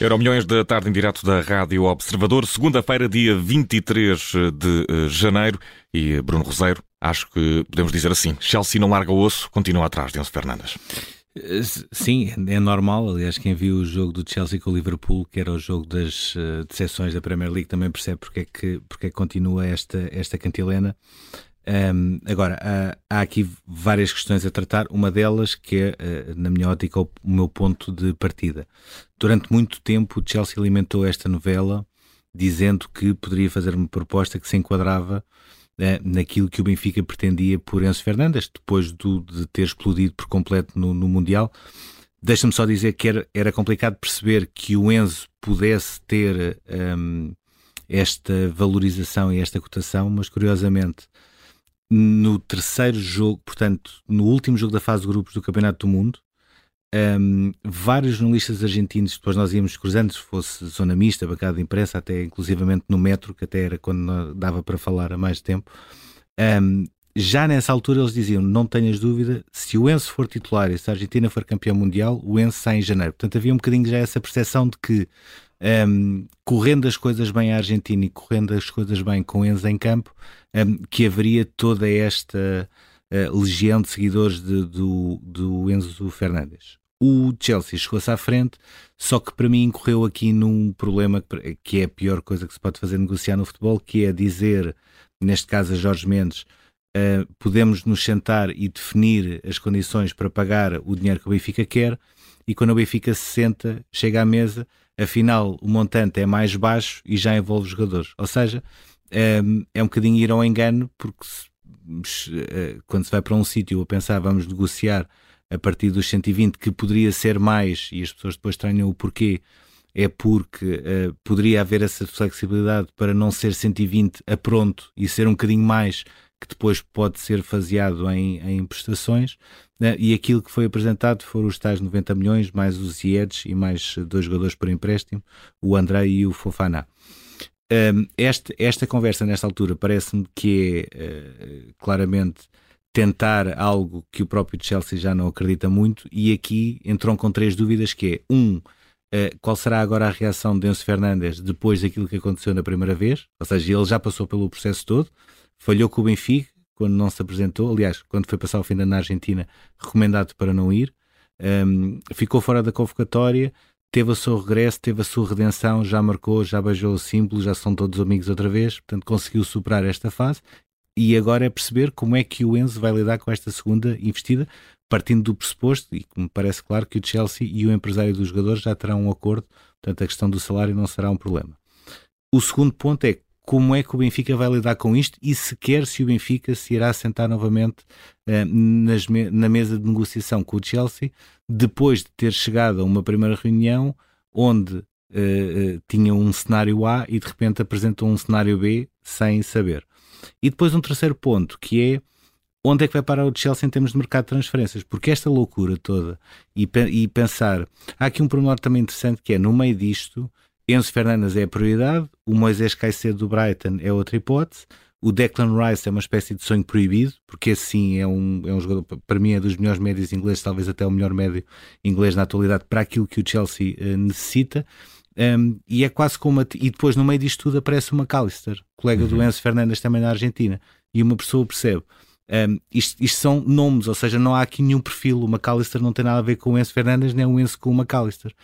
Euro milhões da tarde em direto da Rádio Observador, segunda-feira, dia 23 de eh, janeiro. E Bruno Roseiro, acho que podemos dizer assim: Chelsea não larga o osso, continua atrás de Enzo Fernandes. Eh, sim, é normal. Aliás, quem viu o jogo do Chelsea com o Liverpool, que era o jogo das uh, decepções da Premier League, também percebe porque é que, porque é que continua esta, esta cantilena. Um, agora, há, há, aqui várias questões a tratar. Uma delas, que é, uh, na minha ótica, o, meu ponto de partida. Durante muito tempo, o Chelsea alimentou esta novela dizendo que poderia fazer uma proposta que se enquadrava uh, naquilo que o Benfica pretendia por Enzo Fernandes, depois do, de ter explodido por completo no, no Mundial. Deixa-me só dizer que era, era, complicado perceber que o Enzo pudesse ter um, esta valorização e esta cotação, mas curiosamente no terceiro jogo, portanto, no último jogo da fase de grupos do Campeonato do Mundo, um, vários jornalistas argentinos, depois nós íamos cruzando, se fosse zona mista, bancada de imprensa, até inclusivamente no metro, que até era quando dava para falar há mais tempo, um, já nessa altura eles diziam: não tenhas dúvida, se o Enzo for titular e se a Argentina for campeão mundial, o Enzo sai em janeiro. Portanto, havia um bocadinho já essa percepção de que um, correndo as coisas bem à Argentina e correndo as coisas bem com Enzo em campo, um, que haveria toda esta uh, legião de seguidores de, do, do Enzo Fernandes. O Chelsea chegou-se à frente, só que para mim incorreu aqui num problema que é a pior coisa que se pode fazer negociar no futebol, que é dizer, neste caso a Jorge Mendes, uh, podemos nos sentar e definir as condições para pagar o dinheiro que o Benfica quer, e quando o Benfica se senta, chega à mesa, afinal o montante é mais baixo e já envolve jogadores. Ou seja, é, é um bocadinho ir ao engano, porque se, eh, quando se vai para um sítio a pensar vamos negociar a partir dos 120, que poderia ser mais, e as pessoas depois estranham o porquê, é porque uh, poderia haver essa flexibilidade para não ser 120 a pronto e ser um bocadinho mais que depois pode ser faseado em, em prestações, né? e aquilo que foi apresentado foram os tais 90 milhões, mais os IEDs e mais dois jogadores por empréstimo, o André e o Fofana. Um, esta, esta conversa, nesta altura, parece-me que é uh, claramente tentar algo que o próprio Chelsea já não acredita muito, e aqui entram com três dúvidas, que é, um, uh, qual será agora a reação de Enzo Fernandes depois daquilo que aconteceu na primeira vez, ou seja, ele já passou pelo processo todo, falhou com o Benfica quando não se apresentou, aliás, quando foi passar o fim da na Argentina, recomendado para não ir, um, ficou fora da convocatória, teve o seu regresso, teve a sua redenção, já marcou, já beijou o símbolo, já são todos amigos outra vez, portanto conseguiu superar esta fase. E agora é perceber como é que o Enzo vai lidar com esta segunda investida, partindo do pressuposto, e me parece claro que o Chelsea e o empresário dos jogadores já terão um acordo, portanto a questão do salário não será um problema. O segundo ponto é como é que o Benfica vai lidar com isto e sequer se o Benfica se irá sentar novamente uh, nas, na mesa de negociação com o Chelsea, depois de ter chegado a uma primeira reunião onde uh, uh, tinha um cenário A e de repente apresentou um cenário B sem saber. E depois um terceiro ponto, que é onde é que vai parar o Chelsea em termos de mercado de transferências? Porque esta loucura toda e, e pensar. Há aqui um pormenor também interessante que é no meio disto Enzo Fernandes é a prioridade, o Moisés Caicedo do Brighton é outra hipótese, o Declan Rice é uma espécie de sonho proibido, porque esse é um, é um jogador, para mim é dos melhores médios ingleses, talvez até o melhor médio inglês na atualidade, para aquilo que o Chelsea uh, necessita. Um, e é quase como. A, e depois, no meio disto tudo, aparece o McAllister, colega uhum. do Enzo Fernandes também na Argentina. E uma pessoa percebe. Um, isto, isto, são nomes, ou seja, não há aqui nenhum perfil. O McAllister não tem nada a ver com o Enzo Fernandes, nem o Enzo com o McAllister.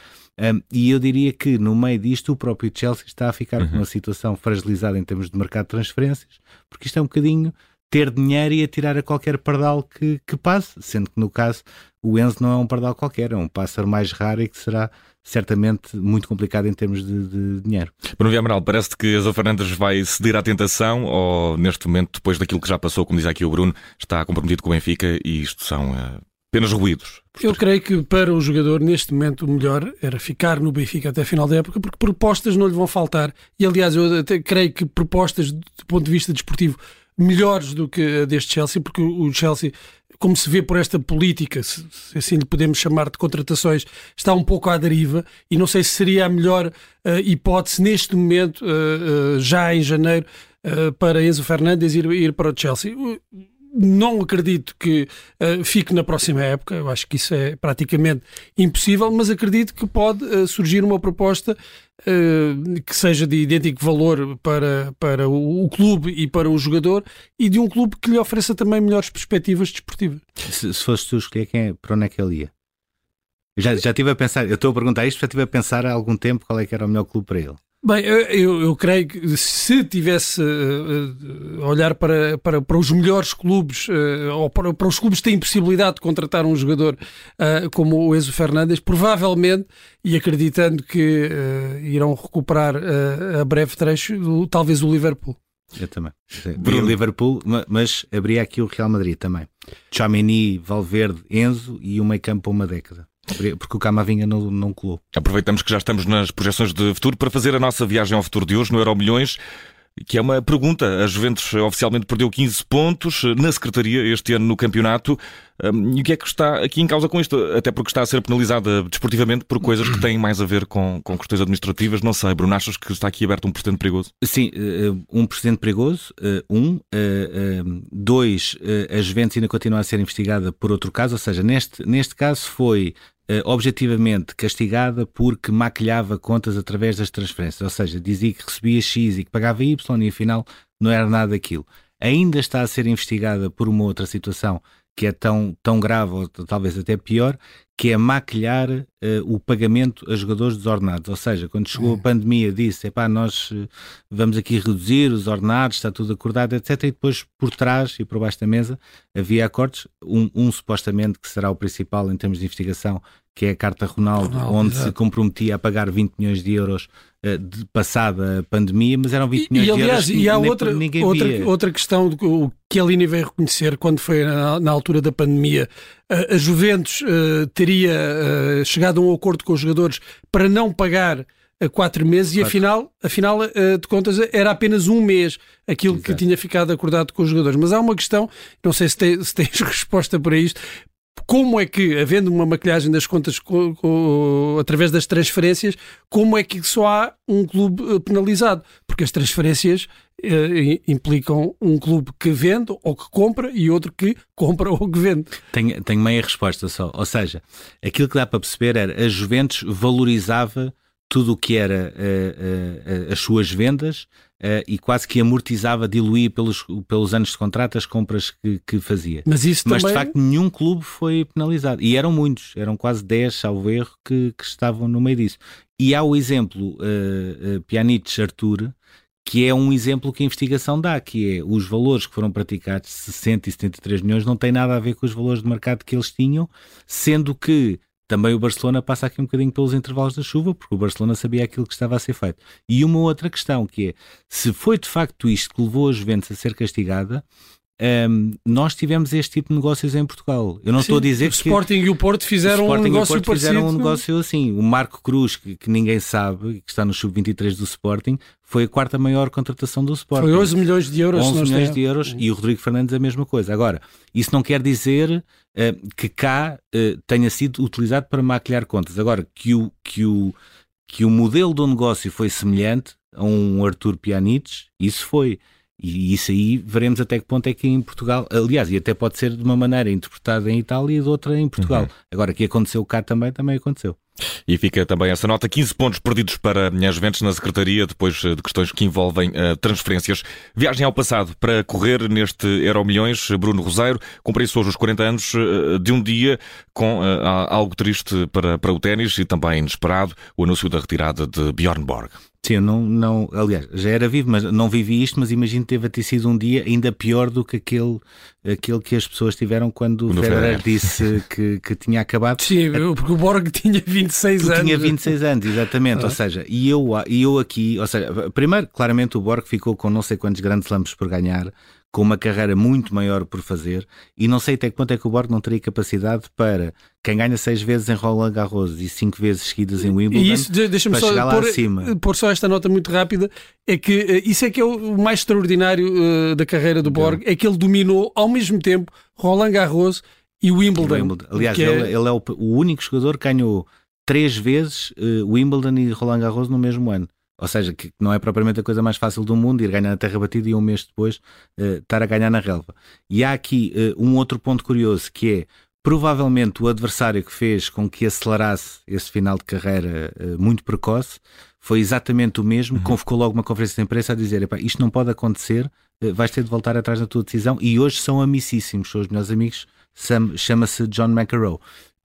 Um, e eu diria que no meio disto o próprio Chelsea está a ficar uhum. com uma situação fragilizada em termos de mercado de transferências, porque isto é um bocadinho ter dinheiro e atirar a qualquer pardal que, que passe, sendo que no caso o Enzo não é um pardal qualquer, é um pássaro mais raro e que será certamente muito complicado em termos de, de dinheiro. Bruno Amaral, parece que Enzo Fernandes vai ceder à tentação ou neste momento, depois daquilo que já passou, como diz aqui o Bruno, está comprometido com o Benfica e isto são uh, apenas ruídos. Eu creio que para o jogador, neste momento, o melhor era ficar no Benfica até a final da época, porque propostas não lhe vão faltar. E aliás, eu até creio que propostas do ponto de vista desportivo melhores do que a deste Chelsea, porque o Chelsea, como se vê por esta política, se assim lhe podemos chamar de contratações, está um pouco à deriva e não sei se seria a melhor uh, hipótese neste momento, uh, já em janeiro, para Enzo Fernandes ir, ir para o Chelsea não acredito que uh, fique na próxima época, eu acho que isso é praticamente impossível, mas acredito que pode uh, surgir uma proposta uh, que seja de idêntico valor para, para o, o, clube e para o jogador e de um clube que lhe ofereça também melhores perspectivas desportivas. Se, se fosse tu escolher quem é, para onde é que ele ia? Já, já estive a pensar, eu estou a perguntar isto, já estive a pensar há algum tempo qual é que era o melhor clube para ele. Bem, eu, eu creio que se tivesse uh, olhar para, para, para os melhores clubes, uh, ou para, para os clubes que têm possibilidade de contratar um jogador uh, como o Enzo Fernandes, provavelmente, e acreditando que irão recuperar a breve trecho, do, talvez o Liverpool. Eu também. O Liverpool, mas abria aqui o Real Madrid também. Chamini, Valverde, Enzo e o meio campo uma década. Porque o Camavinga não, não colou. Aproveitamos que já estamos nas projeções de futuro para fazer a nossa viagem ao futuro de hoje no Euro Milhões que é uma pergunta. A Juventus oficialmente perdeu 15 pontos na Secretaria este ano no campeonato. Hum, e o que é que está aqui em causa com isto? Até porque está a ser penalizada desportivamente por coisas que têm mais a ver com, com questões administrativas. Não sei, Bruno, achas que está aqui aberto um precedente perigoso? Sim, eh, um precedente perigoso. Eh, um. Eh, dois, a Juventus ainda continua a ser investigada por outro caso. Ou seja, neste, neste caso foi objetivamente castigada porque maquilhava contas através das transferências, ou seja, dizia que recebia X e que pagava Y e afinal não era nada daquilo. Ainda está a ser investigada por uma outra situação que é tão, tão grave, ou talvez até pior, que é maquilhar uh, o pagamento a jogadores desordenados. Ou seja, quando chegou a hum. pandemia, disse: epá, nós uh, vamos aqui reduzir os ordenados, está tudo acordado, etc. E depois, por trás e por baixo da mesa, havia acordos. Um, um supostamente que será o principal em termos de investigação, que é a Carta Ronaldo, Ronaldo onde exato. se comprometia a pagar 20 milhões de euros uh, de passada a pandemia, mas eram 20 milhões e, aliás, de euros e há outra, outra, outra questão do, que a Lini veio reconhecer quando foi na, na altura da pandemia. Uh, a Juventus uh, teria chegado a um acordo com os jogadores para não pagar a quatro meses claro. e afinal, afinal de contas era apenas um mês aquilo Exato. que tinha ficado acordado com os jogadores. Mas há uma questão, não sei se, tem, se tens resposta para isto, como é que, havendo uma maquilhagem das contas co, co, através das transferências, como é que só há um clube eh, penalizado? Porque as transferências eh, implicam um clube que vende ou que compra e outro que compra ou que vende. Tenho, tenho meia resposta só. Ou seja, aquilo que dá para perceber era a Juventus valorizava tudo o que era uh, uh, as suas vendas e quase que amortizava, diluía pelos, pelos anos de contrato as compras que, que fazia. Mas, isso Mas também... de facto nenhum clube foi penalizado. E eram muitos, eram quase 10, salvo erro, que, que estavam no meio disso. E há o exemplo uh, uh, Artur, que é um exemplo que a investigação dá, que é os valores que foram praticados, 60 e 73 milhões, não tem nada a ver com os valores de mercado que eles tinham, sendo que também o Barcelona passa aqui um bocadinho pelos intervalos da chuva, porque o Barcelona sabia aquilo que estava a ser feito. E uma outra questão que é, se foi de facto isto que levou a Juventus a ser castigada, um, nós tivemos este tipo de negócios em Portugal. Eu não Sim, estou a dizer o que. O Sporting e o Porto fizeram um negócio parecido. fizeram um negócio assim. O Marco Cruz, que, que ninguém sabe, que está no sub-23 do Sporting, foi a quarta maior contratação do Sporting. Foi 11 milhões de euros. 11 milhões de euros e o Rodrigo Fernandes a mesma coisa. Agora, isso não quer dizer uh, que cá uh, tenha sido utilizado para maquilhar contas. Agora, que o, que o, que o modelo do negócio foi semelhante a um Artur Pjanic, isso foi. E isso aí veremos até que ponto é que em Portugal, aliás, e até pode ser de uma maneira interpretada em Itália e de outra em Portugal. Uhum. Agora, que aconteceu cá também, também aconteceu. E fica também essa nota: 15 pontos perdidos para as Juventus na Secretaria, depois de questões que envolvem uh, transferências. Viagem ao passado para correr neste Euro Milhões, Bruno Roseiro, cumpriu-se hoje os 40 anos uh, de um dia com uh, algo triste para, para o ténis e também inesperado o anúncio da retirada de Bjorn Borg. Sim, eu não, não, aliás, já era vivo, mas não vivi isto, mas imagino que teve a ter sido um dia ainda pior do que aquele, aquele que as pessoas tiveram quando o Federer disse que, que tinha acabado. Sim, porque o Borg tinha 26 tu anos. Tinha 26 anos, exatamente. Ah. Ou seja, e eu, e eu aqui, ou seja, primeiro, claramente o Borg ficou com não sei quantos grandes lampos por ganhar, com uma carreira muito maior por fazer, e não sei até que ponto é que o Borg não teria capacidade para quem ganha seis vezes em Roland Garros e cinco vezes seguidas em Wimbledon, e isso, deixa-me só chegar lá pôr, só esta nota muito rápida, é que uh, isso é que é o mais extraordinário uh, da carreira do Borg, é que ele dominou ao mesmo tempo Roland Garros e Wimbledon. Wimbledon. Aliás, ele é, ele é o, o, único jogador que ganhou três vezes uh, Wimbledon e Roland Garros no mesmo ano. Ou seja, que não é propriamente a coisa mais fácil do mundo ir ganhar na terra batida e um mês depois uh, estar a ganhar na relva. E há aqui uh, um outro ponto curioso que é provavelmente o adversário que fez com que acelerasse esse final de carreira uh, muito precoce foi exatamente o mesmo, uhum. convocou logo uma conferência de imprensa a dizer: isto não pode acontecer, vais ter de voltar atrás da tua decisão. E hoje são amicíssimos, são os meus amigos, chama-se John McEnroe.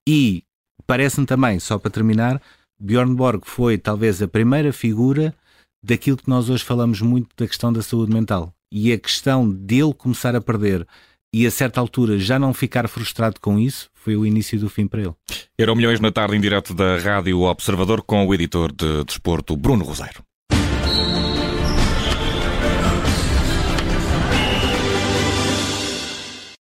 E parece-me também, só para terminar, Bjorn Borg foi talvez a primeira figura daquilo que nós hoje falamos muito da questão da saúde mental. E a questão dele começar a perder e a certa altura já não ficar frustrado com isso foi o início do fim para ele. Era o Milhões na tarde em direto da Rádio Observador com o editor de desporto Bruno Rosário.